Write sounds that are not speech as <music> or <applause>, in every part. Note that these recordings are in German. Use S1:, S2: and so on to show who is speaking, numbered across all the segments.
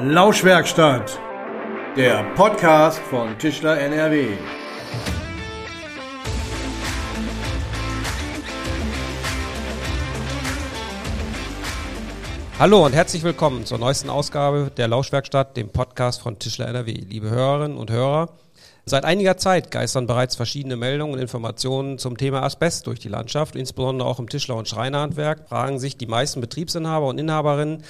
S1: Lauschwerkstatt, der Podcast von Tischler NRW.
S2: Hallo und herzlich willkommen zur neuesten Ausgabe der Lauschwerkstatt, dem Podcast von Tischler NRW. Liebe Hörerinnen und Hörer, seit einiger Zeit geistern bereits verschiedene Meldungen und Informationen zum Thema Asbest durch die Landschaft, insbesondere auch im Tischler- und Schreinerhandwerk, fragen sich die meisten Betriebsinhaber und Inhaberinnen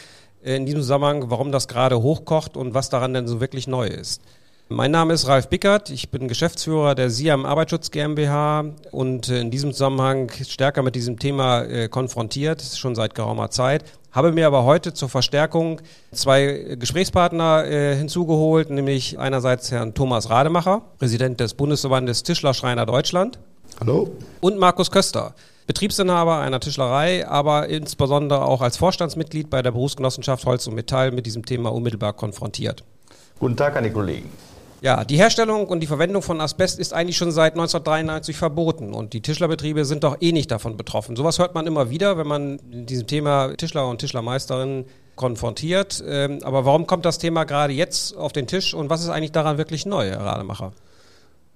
S2: in diesem Zusammenhang, warum das gerade hochkocht und was daran denn so wirklich neu ist. Mein Name ist Ralf Bickert, ich bin Geschäftsführer der SIAM Arbeitsschutz GmbH und in diesem Zusammenhang stärker mit diesem Thema äh, konfrontiert, schon seit geraumer Zeit. Habe mir aber heute zur Verstärkung zwei Gesprächspartner äh, hinzugeholt, nämlich einerseits Herrn Thomas Rademacher, Präsident des Bundesverbandes Tischler Schreiner Deutschland.
S3: Hallo.
S2: Und Markus Köster, Betriebsinhaber einer Tischlerei, aber insbesondere auch als Vorstandsmitglied bei der Berufsgenossenschaft Holz und Metall mit diesem Thema unmittelbar konfrontiert.
S3: Guten Tag an die Kollegen.
S2: Ja, die Herstellung und die Verwendung von Asbest ist eigentlich schon seit 1993 verboten und die Tischlerbetriebe sind doch eh nicht davon betroffen. Sowas hört man immer wieder, wenn man in diesem Thema Tischler und Tischlermeisterinnen konfrontiert. Ähm, aber warum kommt das Thema gerade jetzt auf den Tisch und was ist eigentlich daran wirklich neu, Herr Rademacher?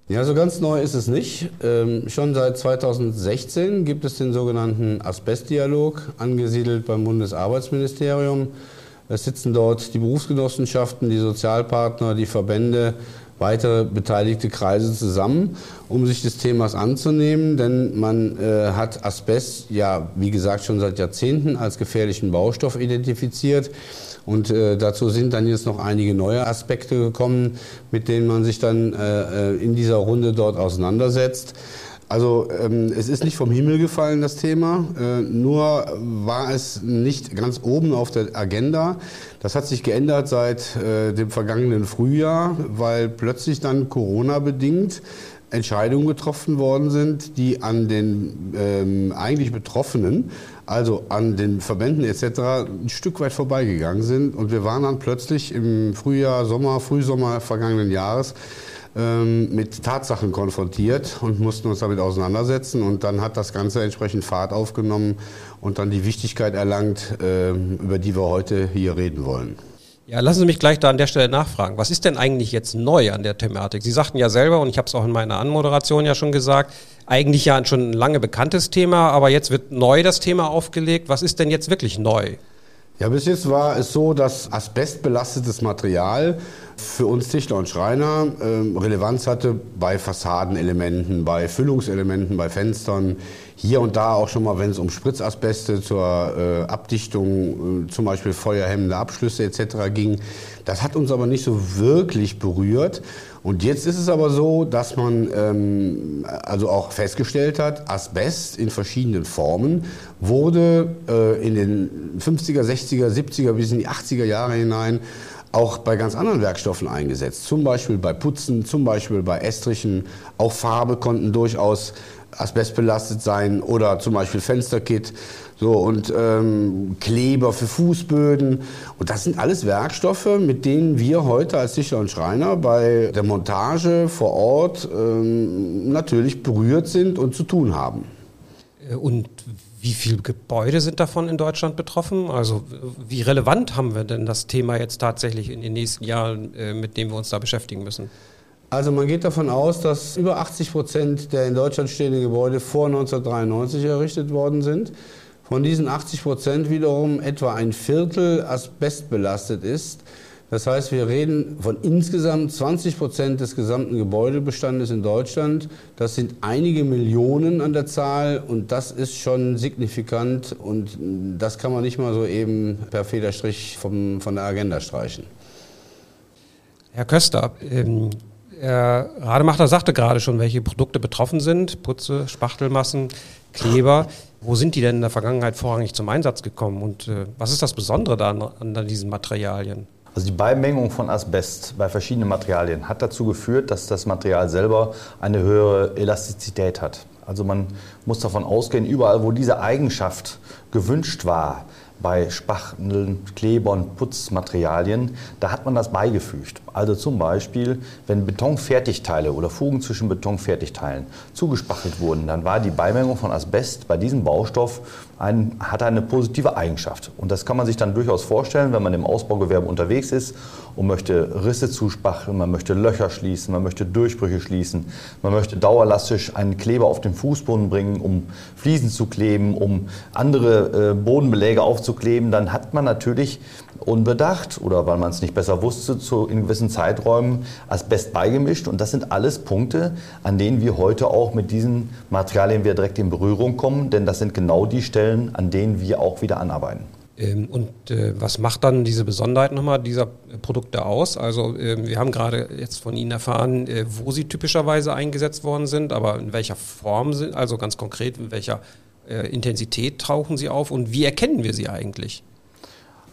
S3: Ja, so ganz neu ist es nicht. Ähm, schon seit 2016 gibt es den sogenannten Asbestdialog, angesiedelt beim Bundesarbeitsministerium. Es sitzen dort die Berufsgenossenschaften, die Sozialpartner, die Verbände, weitere beteiligte Kreise zusammen, um sich des Themas anzunehmen. Denn man äh, hat Asbest ja, wie gesagt, schon seit Jahrzehnten als gefährlichen Baustoff identifiziert. Und äh, dazu sind dann jetzt noch einige neue Aspekte gekommen, mit denen man sich dann äh, äh in dieser Runde dort auseinandersetzt. Also ähm, es ist nicht vom Himmel gefallen, das Thema. Äh, nur war es nicht ganz oben auf der Agenda. Das hat sich geändert seit äh, dem vergangenen Frühjahr, weil plötzlich dann Corona-bedingt Entscheidungen getroffen worden sind, die an den ähm, eigentlich Betroffenen, also an den Verbänden etc., ein Stück weit vorbeigegangen sind. Und wir waren dann plötzlich im Frühjahr, Sommer, Frühsommer vergangenen Jahres ähm, mit Tatsachen konfrontiert und mussten uns damit auseinandersetzen. Und dann hat das Ganze entsprechend Fahrt aufgenommen und dann die Wichtigkeit erlangt, äh, über die wir heute hier reden wollen.
S2: Ja, lassen Sie mich gleich da an der Stelle nachfragen. Was ist denn eigentlich jetzt neu an der Thematik? Sie sagten ja selber, und ich habe es auch in meiner Anmoderation ja schon gesagt, eigentlich ja schon ein lange bekanntes Thema, aber jetzt wird neu das Thema aufgelegt. Was ist denn jetzt wirklich neu?
S3: Ja, bis jetzt war es so, dass asbestbelastetes Material für uns Tischler und Schreiner äh, Relevanz hatte bei Fassadenelementen, bei Füllungselementen, bei Fenstern. Hier und da auch schon mal, wenn es um Spritzasbeste zur äh, Abdichtung, äh, zum Beispiel feuerhemmende Abschlüsse etc. ging. Das hat uns aber nicht so wirklich berührt. Und jetzt ist es aber so, dass man ähm, also auch festgestellt hat, Asbest in verschiedenen Formen wurde äh, in den 50er, 60er, 70er bis in die 80er Jahre hinein auch bei ganz anderen Werkstoffen eingesetzt. Zum Beispiel bei Putzen, zum Beispiel bei Estrichen. Auch Farbe konnten durchaus asbestbelastet sein oder zum Beispiel Fensterkit. So, und ähm, Kleber für Fußböden. Und das sind alles Werkstoffe, mit denen wir heute als Tischler und Schreiner bei der Montage vor Ort ähm, natürlich berührt sind und zu tun haben.
S2: Äh, und wie viele Gebäude sind davon in Deutschland betroffen? Also wie relevant haben wir denn das Thema jetzt tatsächlich in den nächsten Jahren, äh, mit dem wir uns da beschäftigen müssen?
S3: Also man geht davon aus, dass über 80 Prozent der in Deutschland stehenden Gebäude vor 1993 errichtet worden sind. Von diesen 80 Prozent wiederum etwa ein Viertel asbestbelastet ist. Das heißt, wir reden von insgesamt 20 Prozent des gesamten Gebäudebestandes in Deutschland. Das sind einige Millionen an der Zahl und das ist schon signifikant und das kann man nicht mal so eben per Federstrich vom, von der Agenda streichen.
S2: Herr Köster, ähm, Herr Rademacher sagte gerade schon, welche Produkte betroffen sind. Putze, Spachtelmassen, Kleber. Wo sind die denn in der Vergangenheit vorrangig zum Einsatz gekommen und äh, was ist das Besondere da an, an diesen Materialien?
S4: Also die Beimengung von Asbest bei verschiedenen Materialien hat dazu geführt, dass das Material selber eine höhere Elastizität hat. Also man muss davon ausgehen, überall wo diese Eigenschaft gewünscht war, bei Spachteln, Klebern, Putzmaterialien, da hat man das beigefügt. Also zum Beispiel, wenn Betonfertigteile oder Fugen zwischen Betonfertigteilen zugespachtelt wurden, dann war die Beimengung von Asbest bei diesem Baustoff ein, hat eine positive Eigenschaft. Und das kann man sich dann durchaus vorstellen, wenn man im Ausbaugewerbe unterwegs ist und möchte Risse zuspacheln, man möchte Löcher schließen, man möchte Durchbrüche schließen, man möchte dauerlastisch einen Kleber auf den Fußboden bringen, um Fliesen zu kleben, um andere äh, Bodenbeläge aufzukleben, dann hat man natürlich unbedacht oder weil man es nicht besser wusste, zu, in gewissen Zeiträumen Asbest beigemischt. Und das sind alles Punkte, an denen wir heute auch mit diesen Materialien wieder direkt in Berührung kommen, denn das sind genau die Stellen, an denen wir auch wieder anarbeiten.
S2: Ähm, und äh, was macht dann diese Besonderheit nochmal dieser Produkte aus? Also äh, wir haben gerade jetzt von Ihnen erfahren, äh, wo sie typischerweise eingesetzt worden sind, aber in welcher Form sind, also ganz konkret, in welcher äh, Intensität tauchen sie auf und wie erkennen wir sie eigentlich?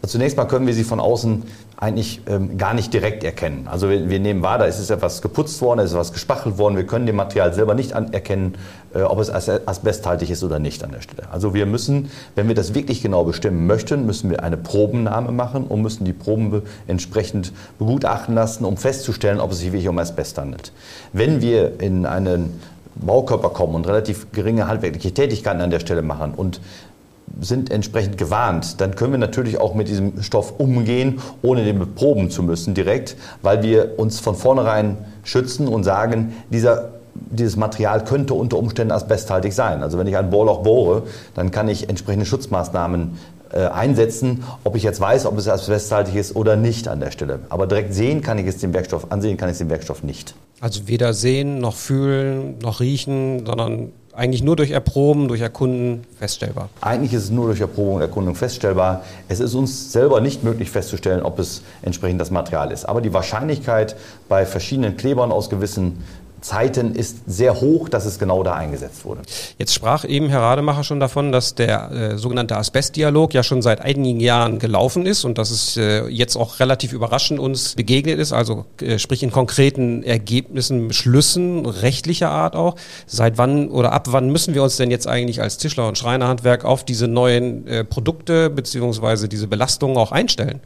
S4: Zunächst mal können wir sie von außen eigentlich ähm, gar nicht direkt erkennen. Also wir, wir, nehmen wahr, da ist etwas geputzt worden, da ist etwas gespachtelt worden. Wir können dem Material selber nicht erkennen, äh, ob es asbesthaltig ist oder nicht an der Stelle. Also wir müssen, wenn wir das wirklich genau bestimmen möchten, müssen wir eine Probennahme machen und müssen die Proben be entsprechend begutachten lassen, um festzustellen, ob es sich wirklich um Asbest handelt. Wenn wir in einen Baukörper kommen und relativ geringe handwerkliche Tätigkeiten an der Stelle machen und sind entsprechend gewarnt, dann können wir natürlich auch mit diesem Stoff umgehen, ohne den beproben zu müssen direkt, weil wir uns von vornherein schützen und sagen, dieser dieses Material könnte unter Umständen asbesthaltig sein. Also wenn ich ein Bohrloch bohre, dann kann ich entsprechende Schutzmaßnahmen äh, einsetzen, ob ich jetzt weiß, ob es asbesthaltig ist oder nicht an der Stelle. Aber direkt sehen kann ich es den Werkstoff, ansehen kann ich es den Werkstoff nicht.
S2: Also weder sehen, noch fühlen, noch riechen, sondern eigentlich nur durch Erproben, durch Erkunden feststellbar.
S4: Eigentlich ist es nur durch Erprobung und Erkundung feststellbar. Es ist uns selber nicht möglich festzustellen, ob es entsprechend das Material ist. Aber die Wahrscheinlichkeit bei verschiedenen Klebern aus gewissen Zeiten ist sehr hoch, dass es genau da eingesetzt wurde.
S2: Jetzt sprach eben Herr Rademacher schon davon, dass der äh, sogenannte Asbestdialog ja schon seit einigen Jahren gelaufen ist und dass es äh, jetzt auch relativ überraschend uns begegnet ist, also äh, sprich in konkreten Ergebnissen, Beschlüssen rechtlicher Art auch. Seit wann oder ab wann müssen wir uns denn jetzt eigentlich als Tischler und Schreinerhandwerk auf diese neuen äh, Produkte beziehungsweise diese Belastungen auch einstellen?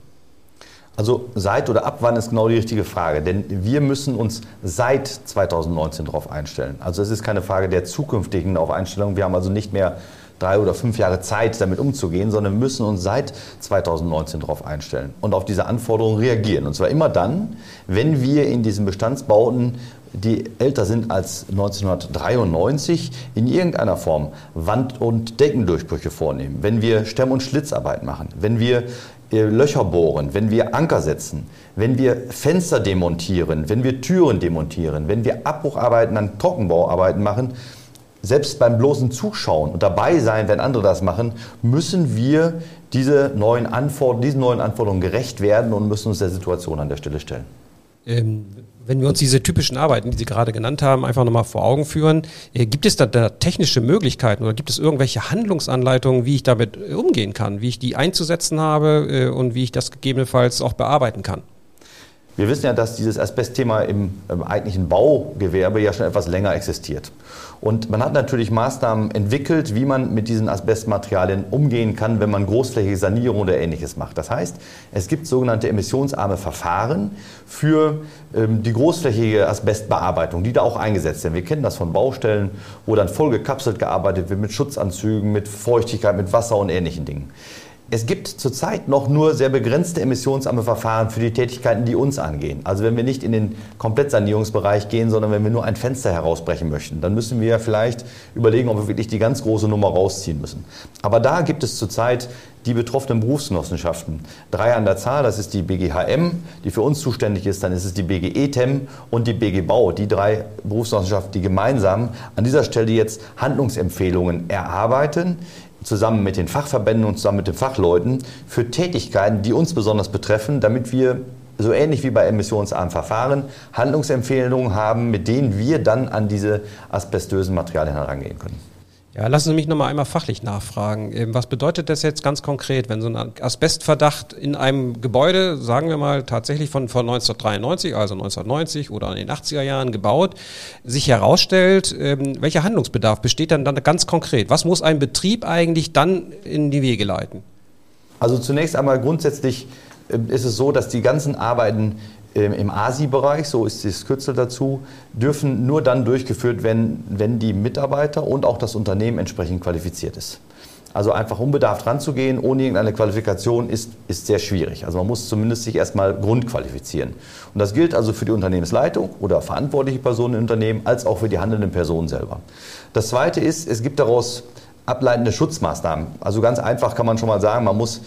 S4: Also seit oder ab wann ist genau die richtige Frage, denn wir müssen uns seit 2019 darauf einstellen. Also es ist keine Frage der zukünftigen Aufeinstellung. Wir haben also nicht mehr drei oder fünf Jahre Zeit, damit umzugehen, sondern wir müssen uns seit 2019 darauf einstellen und auf diese Anforderungen reagieren. Und zwar immer dann, wenn wir in diesen Bestandsbauten die älter sind als 1993, in irgendeiner Form Wand- und Deckendurchbrüche vornehmen, wenn wir Stemm- und Schlitzarbeit machen, wenn wir Löcher bohren, wenn wir Anker setzen, wenn wir Fenster demontieren, wenn wir Türen demontieren, wenn wir Abbrucharbeiten an Trockenbauarbeiten machen, selbst beim bloßen Zuschauen und dabei sein, wenn andere das machen, müssen wir diese neuen diesen neuen Anforderungen gerecht werden und müssen uns der Situation an der Stelle stellen.
S2: Ähm, wenn wir uns diese typischen Arbeiten, die Sie gerade genannt haben, einfach nochmal vor Augen führen, äh, gibt es da, da, technische Möglichkeiten oder gibt es irgendwelche Handlungsanleitungen, wie ich damit äh, umgehen kann, wie ich die einzusetzen habe äh, und wie ich das gegebenenfalls auch bearbeiten kann?
S4: Wir wissen ja, dass dieses Asbestthema im, im eigentlichen Baugewerbe ja schon etwas länger existiert. Und man hat natürlich Maßnahmen entwickelt, wie man mit diesen Asbestmaterialien umgehen kann, wenn man großflächige Sanierung oder ähnliches macht. Das heißt, es gibt sogenannte emissionsarme Verfahren für ähm, die großflächige Asbestbearbeitung, die da auch eingesetzt werden. Wir kennen das von Baustellen, wo dann voll gekapselt gearbeitet wird mit Schutzanzügen, mit Feuchtigkeit, mit Wasser und ähnlichen Dingen. Es gibt zurzeit noch nur sehr begrenzte emissionsarme Verfahren für die Tätigkeiten, die uns angehen. Also wenn wir nicht in den Komplettsanierungsbereich gehen, sondern wenn wir nur ein Fenster herausbrechen möchten, dann müssen wir vielleicht überlegen, ob wir wirklich die ganz große Nummer rausziehen müssen. Aber da gibt es zurzeit die betroffenen Berufsgenossenschaften. Drei an der Zahl, das ist die BGHM, die für uns zuständig ist, dann ist es die BGETEM und die BG Bau. Die drei Berufsgenossenschaften, die gemeinsam an dieser Stelle jetzt Handlungsempfehlungen erarbeiten, zusammen mit den Fachverbänden und zusammen mit den Fachleuten für Tätigkeiten, die uns besonders betreffen, damit wir so ähnlich wie bei emissionsarmen Verfahren Handlungsempfehlungen haben, mit denen wir dann an diese asbestösen Materialien herangehen können.
S2: Ja, lassen Sie mich nochmal einmal fachlich nachfragen. Ähm, was bedeutet das jetzt ganz konkret, wenn so ein Asbestverdacht in einem Gebäude, sagen wir mal tatsächlich von, von 1993, also 1990 oder in den 80er Jahren gebaut, sich herausstellt, ähm, welcher Handlungsbedarf besteht dann, dann ganz konkret? Was muss ein Betrieb eigentlich dann in die Wege leiten?
S4: Also zunächst einmal grundsätzlich ähm, ist es so, dass die ganzen Arbeiten im ASI-Bereich, so ist das Kürzel dazu, dürfen nur dann durchgeführt werden, wenn die Mitarbeiter und auch das Unternehmen entsprechend qualifiziert ist. Also einfach unbedarft ranzugehen, ohne irgendeine Qualifikation, ist, ist sehr schwierig. Also man muss zumindest sich erstmal grundqualifizieren. Und das gilt also für die Unternehmensleitung oder verantwortliche Personen im Unternehmen, als auch für die handelnden Personen selber. Das Zweite ist, es gibt daraus ableitende Schutzmaßnahmen. Also ganz einfach kann man schon mal sagen, man muss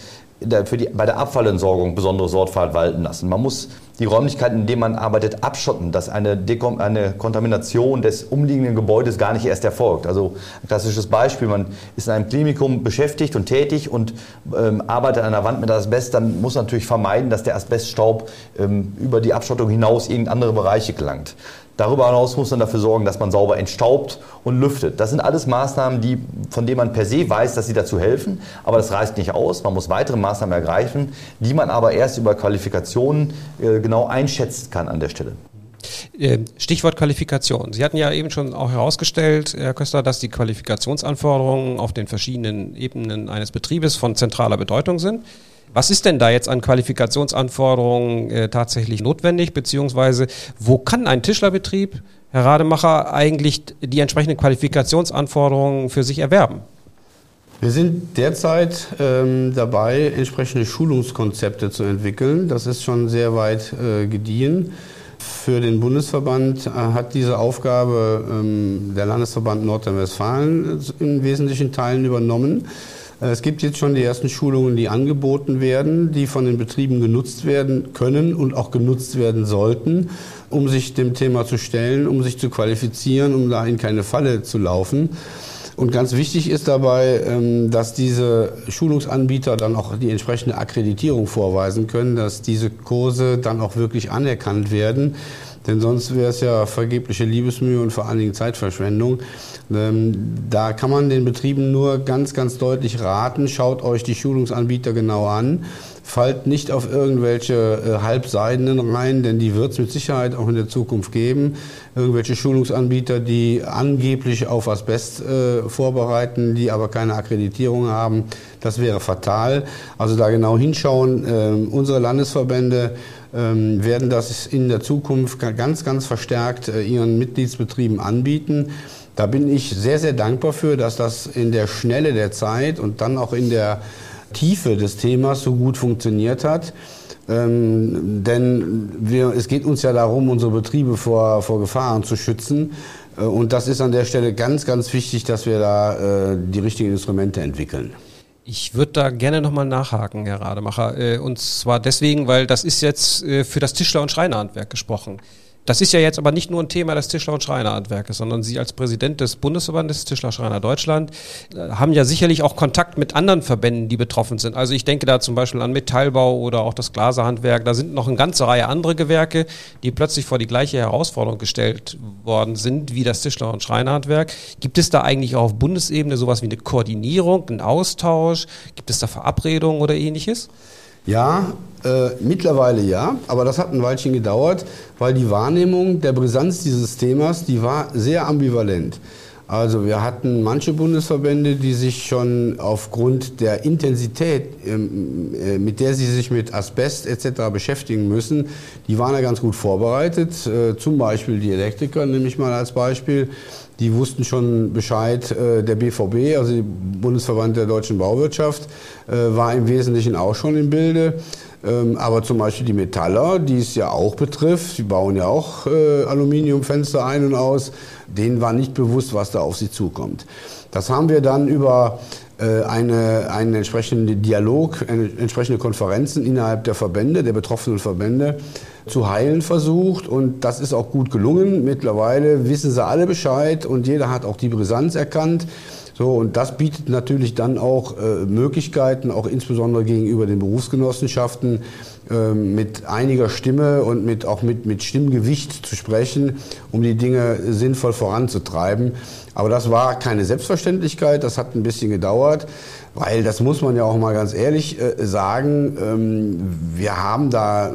S4: für die, bei der Abfallentsorgung besondere Sorgfalt walten lassen. Man muss die Räumlichkeiten, in denen man arbeitet, abschotten, dass eine, Dekom eine Kontamination des umliegenden Gebäudes gar nicht erst erfolgt. Also ein klassisches Beispiel, man ist in einem Klinikum beschäftigt und tätig und ähm, arbeitet an einer Wand mit Asbest, dann muss man natürlich vermeiden, dass der Asbeststaub ähm, über die Abschottung hinaus in andere Bereiche gelangt. Darüber hinaus muss man dafür sorgen, dass man sauber entstaubt und lüftet. Das sind alles Maßnahmen, die, von denen man per se weiß, dass sie dazu helfen, aber das reicht nicht aus. Man muss weitere Maßnahmen ergreifen, die man aber erst über Qualifikationen äh, genau einschätzen kann an der Stelle.
S2: Ähm, Stichwort Qualifikation. Sie hatten ja eben schon auch herausgestellt, Herr Köster, dass die Qualifikationsanforderungen auf den verschiedenen Ebenen eines Betriebes von zentraler Bedeutung sind. Was ist denn da jetzt an Qualifikationsanforderungen äh, tatsächlich notwendig, beziehungsweise wo kann ein Tischlerbetrieb, Herr Rademacher, eigentlich die entsprechenden Qualifikationsanforderungen für sich erwerben?
S3: Wir sind derzeit ähm, dabei, entsprechende Schulungskonzepte zu entwickeln. Das ist schon sehr weit äh, gediehen. Für den Bundesverband äh, hat diese Aufgabe ähm, der Landesverband Nordrhein-Westfalen in wesentlichen Teilen übernommen. Äh, es gibt jetzt schon die ersten Schulungen, die angeboten werden, die von den Betrieben genutzt werden können und auch genutzt werden sollten, um sich dem Thema zu stellen, um sich zu qualifizieren, um da in keine Falle zu laufen. Und ganz wichtig ist dabei, ähm, dass diese Schulungsanbieter dann auch die entsprechende Akkreditierung vorweisen können, dass diese Kurse dann auch wirklich anerkannt werden. Denn sonst wäre es ja vergebliche Liebesmühe und vor allen Dingen Zeitverschwendung. Ähm, da kann man den Betrieben nur ganz, ganz deutlich raten, schaut euch die Schulungsanbieter genau an, fallt nicht auf irgendwelche äh, Halbseidenen rein, denn die wird es mit Sicherheit auch in der Zukunft geben. Irgendwelche Schulungsanbieter, die angeblich auf Asbest äh, vorbereiten, die aber keine Akkreditierung haben, das wäre fatal. Also da genau hinschauen. Äh, unsere Landesverbände ähm, werden das in der Zukunft ganz, ganz verstärkt äh, ihren Mitgliedsbetrieben anbieten. Da bin ich sehr, sehr dankbar für, dass das in der Schnelle der Zeit und dann auch in der Tiefe des Themas so gut funktioniert hat. Ähm, denn wir, es geht uns ja darum, unsere Betriebe vor, vor Gefahren zu schützen. Äh, und das ist an der Stelle ganz, ganz wichtig, dass wir da äh, die richtigen Instrumente entwickeln.
S2: Ich würde da gerne nochmal nachhaken, Herr Rademacher. Äh, und zwar deswegen, weil das ist jetzt äh, für das Tischler- und Schreinerhandwerk gesprochen. Das ist ja jetzt aber nicht nur ein Thema des Tischler- und Schreinerhandwerkes, sondern Sie als Präsident des Bundesverbandes Tischler Schreiner Deutschland äh, haben ja sicherlich auch Kontakt mit anderen Verbänden, die betroffen sind. Also ich denke da zum Beispiel an Metallbau oder auch das Glaserhandwerk. Da sind noch eine ganze Reihe andere Gewerke, die plötzlich vor die gleiche Herausforderung gestellt worden sind wie das Tischler- und Schreinerhandwerk. Gibt es da eigentlich auch auf Bundesebene sowas wie eine Koordinierung, einen Austausch? Gibt es da Verabredungen oder ähnliches?
S3: Ja, äh, mittlerweile ja, aber das hat ein Weilchen gedauert, weil die Wahrnehmung der Brisanz dieses Themas, die war sehr ambivalent. Also wir hatten manche Bundesverbände, die sich schon aufgrund der Intensität, ähm, äh, mit der sie sich mit Asbest etc. beschäftigen müssen, die waren ja ganz gut vorbereitet. Äh, zum Beispiel die Elektriker, nehme ich mal als Beispiel. Die wussten schon Bescheid. Äh, der BVB, also der Bundesverband der deutschen Bauwirtschaft, war im Wesentlichen auch schon im Bilde. Ähm, aber zum Beispiel die Metaller, die es ja auch betrifft, die bauen ja auch äh, Aluminiumfenster ein und aus, denen war nicht bewusst, was da auf sie zukommt. Das haben wir dann über äh, eine, einen entsprechenden Dialog, eine, entsprechende Konferenzen innerhalb der Verbände, der betroffenen Verbände zu heilen versucht und das ist auch gut gelungen. Mittlerweile wissen sie alle Bescheid und jeder hat auch die Brisanz erkannt. So, und das bietet natürlich dann auch äh, Möglichkeiten, auch insbesondere gegenüber den Berufsgenossenschaften, äh, mit einiger Stimme und mit, auch mit, mit Stimmgewicht zu sprechen, um die Dinge sinnvoll voranzutreiben. Aber das war keine Selbstverständlichkeit, das hat ein bisschen gedauert, weil das muss man ja auch mal ganz ehrlich äh, sagen, ähm, wir haben da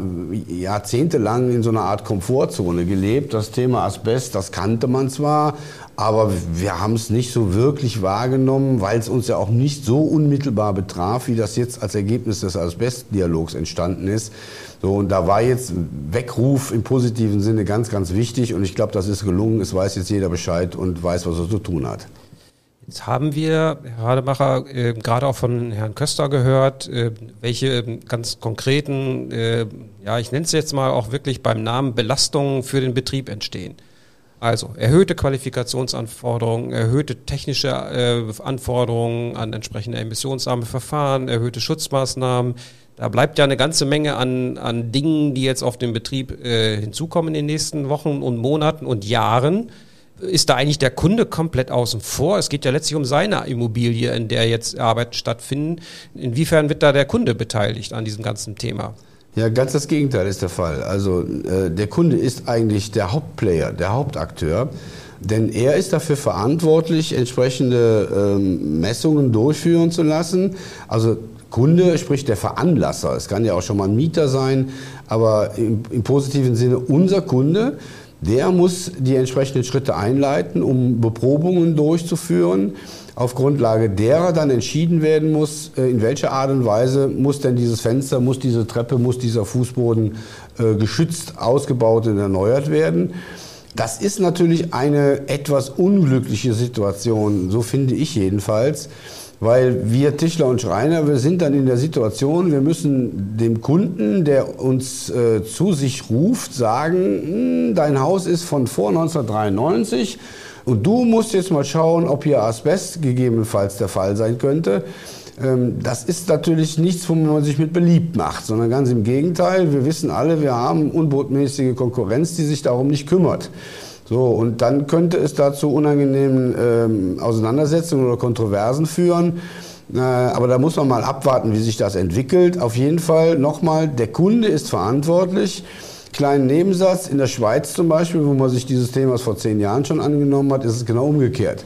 S3: jahrzehntelang in so einer Art Komfortzone gelebt. Das Thema Asbest, das kannte man zwar, aber wir haben es nicht so wirklich wahrgenommen, weil es uns ja auch nicht so unmittelbar betraf, wie das jetzt als Ergebnis des Asbest-Dialogs entstanden ist. So, und da war jetzt Weckruf im positiven Sinne ganz, ganz wichtig. Und ich glaube, das ist gelungen. Es weiß jetzt jeder Bescheid und weiß, was er zu tun hat.
S2: Jetzt haben wir, Herr Rademacher, äh, gerade auch von Herrn Köster gehört, äh, welche ganz konkreten, äh, ja, ich nenne es jetzt mal auch wirklich beim Namen Belastungen für den Betrieb entstehen. Also erhöhte Qualifikationsanforderungen, erhöhte technische äh, Anforderungen an entsprechende emissionsarme Verfahren, erhöhte Schutzmaßnahmen. Da bleibt ja eine ganze Menge an, an Dingen, die jetzt auf den Betrieb äh, hinzukommen in den nächsten Wochen und Monaten und Jahren ist da eigentlich der Kunde komplett außen vor? Es geht ja letztlich um seine Immobilie, in der jetzt Arbeiten stattfinden. Inwiefern wird da der Kunde beteiligt an diesem ganzen Thema?
S3: Ja, ganz das Gegenteil ist der Fall. Also äh, der Kunde ist eigentlich der Hauptplayer, der Hauptakteur. Denn er ist dafür verantwortlich, entsprechende ähm, Messungen durchführen zu lassen. Also Kunde, sprich der Veranlasser. Es kann ja auch schon mal ein Mieter sein, aber im, im positiven Sinne unser Kunde der muss die entsprechenden Schritte einleiten, um Beprobungen durchzuführen, auf Grundlage derer dann entschieden werden muss, äh, in welcher Art und Weise muss denn dieses Fenster, muss diese Treppe, muss dieser Fußboden äh, geschützt, ausgebaut und erneuert werden. Das ist natürlich eine etwas unglückliche Situation, so finde ich jedenfalls. Weil wir Tischler und Schreiner, wir sind dann in der Situation, wir müssen dem Kunden, der uns äh, zu sich ruft, sagen, hm, dein Haus ist von vor 1993 und du musst jetzt mal schauen, ob hier Asbest gegebenenfalls der Fall sein könnte. Ähm, das ist natürlich nichts, wo man sich mit beliebt macht, sondern ganz im Gegenteil. Wir wissen alle, wir haben unbotmäßige Konkurrenz, die sich darum nicht kümmert. So, und dann könnte es dazu unangenehmen ähm, Auseinandersetzungen oder Kontroversen führen. Äh, aber da muss man mal abwarten, wie sich das entwickelt. Auf jeden Fall nochmal, der Kunde ist verantwortlich. Kleinen Nebensatz, in der Schweiz zum Beispiel, wo man sich dieses Themas vor zehn Jahren schon angenommen hat, ist es genau umgekehrt.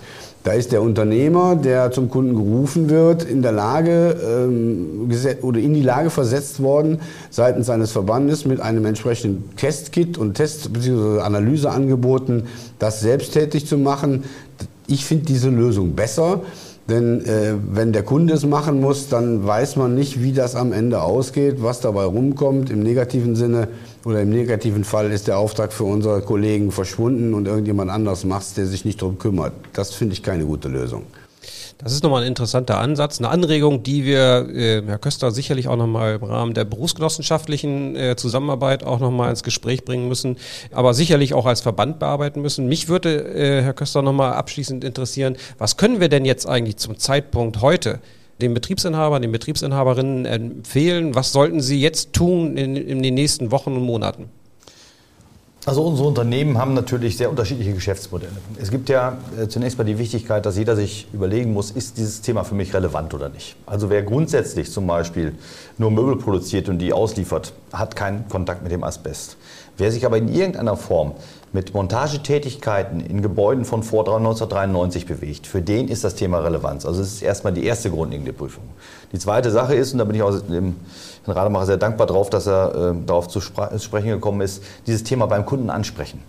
S3: Da ist der Unternehmer, der zum Kunden gerufen wird, in der Lage ähm, oder in die Lage versetzt worden, seitens seines Verbandes mit einem entsprechenden Testkit und Test- bzw. Analyseangeboten das selbsttätig zu machen. Ich finde diese Lösung besser. Denn äh, wenn der Kunde es machen muss, dann weiß man nicht, wie das am Ende ausgeht, was dabei rumkommt. Im negativen Sinne oder im negativen Fall ist der Auftrag für unsere Kollegen verschwunden und irgendjemand anders macht der sich nicht darum kümmert. Das finde ich keine gute Lösung.
S2: Das ist nochmal ein interessanter Ansatz, eine Anregung, die wir, äh, Herr Köster, sicherlich auch nochmal im Rahmen der berufsgenossenschaftlichen äh, Zusammenarbeit auch nochmal ins Gespräch bringen müssen, aber sicherlich auch als Verband bearbeiten müssen. Mich würde, äh, Herr Köster, nochmal abschließend interessieren, was können wir denn jetzt eigentlich zum Zeitpunkt heute den Betriebsinhabern, den Betriebsinhaberinnen empfehlen? Was sollten sie jetzt tun in, in den nächsten Wochen und Monaten?
S4: Also unsere Unternehmen haben natürlich sehr unterschiedliche Geschäftsmodelle. Es gibt ja äh, zunächst mal die Wichtigkeit, dass jeder sich überlegen muss, ist dieses Thema für mich relevant oder nicht. Also wer grundsätzlich zum Beispiel nur Möbel produziert und die ausliefert, hat keinen Kontakt mit dem Asbest. Wer sich aber in irgendeiner Form mit Montagetätigkeiten in Gebäuden von vor 1993 bewegt, für den ist das Thema Relevanz. Also es ist erstmal die erste grundlegende Prüfung. Die zweite Sache ist, und da bin ich auch dem Herrn Rademacher sehr dankbar drauf, dass er äh, darauf zu sprechen gekommen ist, dieses Thema beim Kunden ansprechen.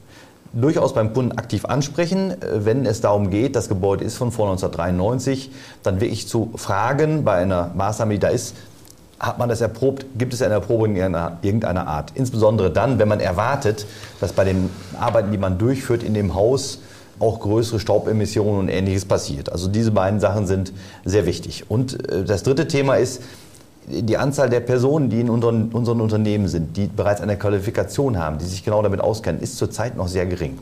S4: Durchaus beim Kunden aktiv ansprechen, äh, wenn es darum geht, das Gebäude ist von vor 1993, dann wirklich zu fragen bei einer Maßnahme, die da ist, hat man das erprobt? Gibt es eine Erprobung in irgendeiner Art? Insbesondere dann, wenn man erwartet, dass bei den Arbeiten, die man durchführt in dem Haus, auch größere Staubemissionen und ähnliches passiert. Also diese beiden Sachen sind sehr wichtig. Und äh, das dritte Thema ist, die Anzahl der Personen, die in unseren, unseren Unternehmen sind, die bereits eine Qualifikation haben, die sich genau damit auskennen, ist zurzeit noch sehr gering.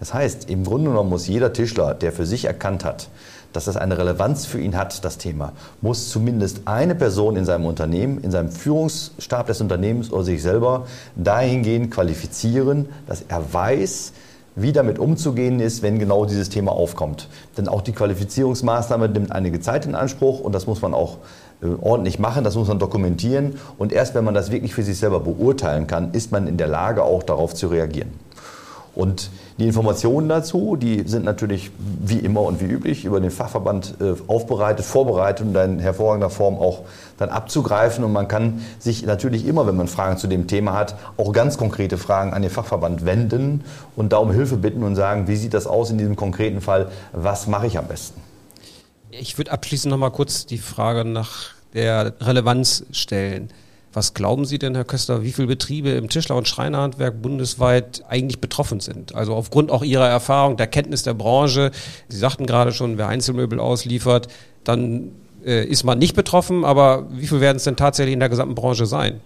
S4: Das heißt, im Grunde genommen muss jeder Tischler, der für sich erkannt hat, dass das eine Relevanz für ihn hat, das Thema, muss zumindest eine Person in seinem Unternehmen, in seinem Führungsstab des Unternehmens oder sich selber dahingehend qualifizieren, dass er weiß, wie damit umzugehen ist, wenn genau dieses Thema aufkommt. Denn auch die Qualifizierungsmaßnahme nimmt einige Zeit in Anspruch und das muss man auch äh, ordentlich machen, das muss man dokumentieren und erst wenn man das wirklich für sich selber beurteilen kann, ist man in der Lage auch darauf zu reagieren. Und die Informationen dazu, die sind natürlich wie immer und wie üblich über den Fachverband äh, aufbereitet, vorbereitet und in hervorragender Form auch dann abzugreifen. Und man kann sich natürlich immer, wenn man Fragen zu dem Thema hat, auch ganz konkrete Fragen an den Fachverband wenden und da um Hilfe bitten und sagen, wie sieht das aus in diesem konkreten Fall, was mache ich am besten?
S2: Ich würde abschließend noch mal kurz die Frage nach der Relevanz stellen. Was glauben Sie denn, Herr Köster, wie viele Betriebe im Tischler- und Schreinerhandwerk bundesweit eigentlich betroffen sind? Also aufgrund auch Ihrer Erfahrung, der Kenntnis der Branche. Sie sagten gerade schon, wer Einzelmöbel ausliefert, dann äh, ist man nicht betroffen, aber wie viel werden es denn tatsächlich in der gesamten Branche sein?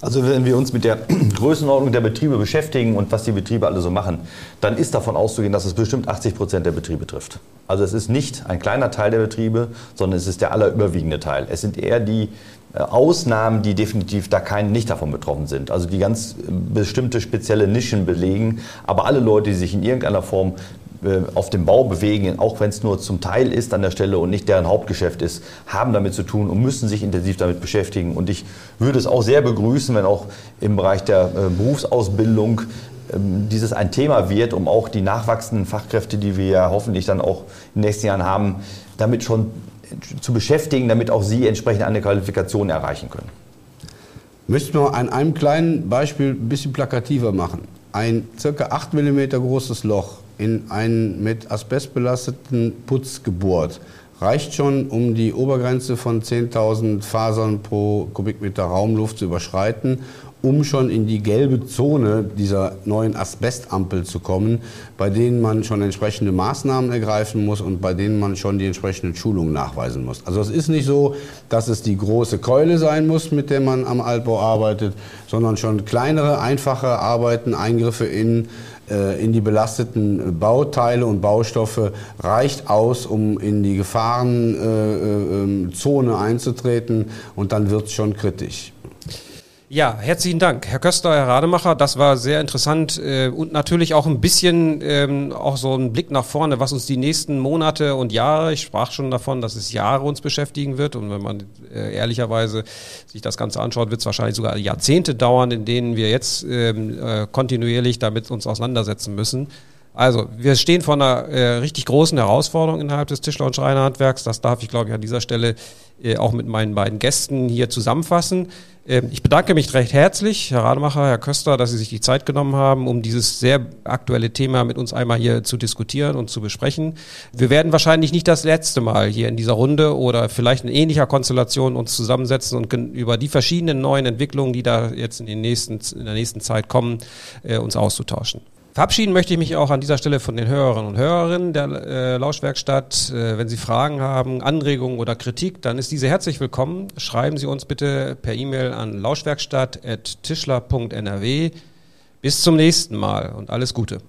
S4: Also wenn wir uns mit der <clears throat> Größenordnung der Betriebe beschäftigen und was die Betriebe alle so machen, dann ist davon auszugehen, dass es bestimmt 80 Prozent der Betriebe trifft. Also es ist nicht ein kleiner Teil der Betriebe, sondern es ist der allerüberwiegende Teil. Es sind eher die Ausnahmen, die definitiv da kein, nicht davon betroffen sind. Also die ganz äh, bestimmte spezielle Nischen belegen. Aber alle Leute, die sich in irgendeiner Form äh, auf dem Bau bewegen, auch wenn es nur zum Teil ist an der Stelle und nicht deren Hauptgeschäft ist, haben damit zu tun und müssen sich intensiv damit beschäftigen. Und ich würde es auch sehr begrüßen, wenn auch im Bereich der Berufsausbildung ähm, dieses ein Thema wird, um auch die nachwachsenden Fachkräfte, die wir ja hoffentlich dann auch in den nächsten Jahren haben, damit schon zu beschäftigen, damit auch Sie entsprechend eine Qualifikation erreichen können.
S3: Möchten wir an einem kleinen Beispiel ein bisschen plakativer machen. Ein circa 8 mm großes Loch in einen mit Asbest belasteten Putz gebohrt reicht schon, um die Obergrenze von 10.000 Fasern pro Kubikmeter Raumluft zu überschreiten um schon in die gelbe Zone dieser neuen Asbestampel zu kommen, bei denen man schon entsprechende Maßnahmen ergreifen muss und bei denen man schon die entsprechenden Schulungen nachweisen muss. Also es ist nicht so, dass es die große Keule sein muss, mit der man am Altbau arbeitet, sondern schon kleinere, einfache Arbeiten, Eingriffe in äh, in die belasteten Bauteile und Baustoffe reicht aus, um in die Gefahrenzone äh, äh, einzutreten und dann wird es schon kritisch.
S2: Ja, herzlichen Dank, Herr Köster, Herr Rademacher. Das war sehr interessant äh, und natürlich auch ein bisschen ähm, auch so ein Blick nach vorne, was uns die nächsten Monate und Jahre, ich sprach schon davon, dass es Jahre uns beschäftigen wird und wenn man äh, ehrlicherweise sich das Ganze anschaut, wird es wahrscheinlich sogar Jahrzehnte dauern, in denen wir jetzt ähm, äh, kontinuierlich damit uns auseinandersetzen müssen. Also, wir stehen vor einer äh, richtig großen Herausforderung innerhalb des Tischler- und Schreinerhandwerks. Das darf ich, glaube ich, an dieser Stelle äh, auch mit meinen beiden Gästen hier zusammenfassen. Ähm, ich bedanke mich recht herzlich, Herr Rademacher, Herr Köster, dass Sie sich die Zeit genommen haben, um dieses sehr aktuelle Thema mit uns einmal hier zu diskutieren und zu besprechen. Wir werden wahrscheinlich nicht das letzte Mal hier in dieser Runde oder vielleicht in ähnlicher Konstellation uns zusammensetzen und über die verschiedenen neuen Entwicklungen, die da jetzt in, den nächsten, in der nächsten Zeit kommen, äh, uns auszutauschen. Verabschieden möchte ich mich auch an dieser Stelle von den Hörerinnen und Hörerinnen der äh, Lauschwerkstatt. Äh, wenn Sie Fragen haben, Anregungen oder Kritik, dann ist diese herzlich willkommen. Schreiben Sie uns bitte per E-Mail an lauschwerkstatt.tischler.nrw. Bis zum nächsten Mal und alles Gute.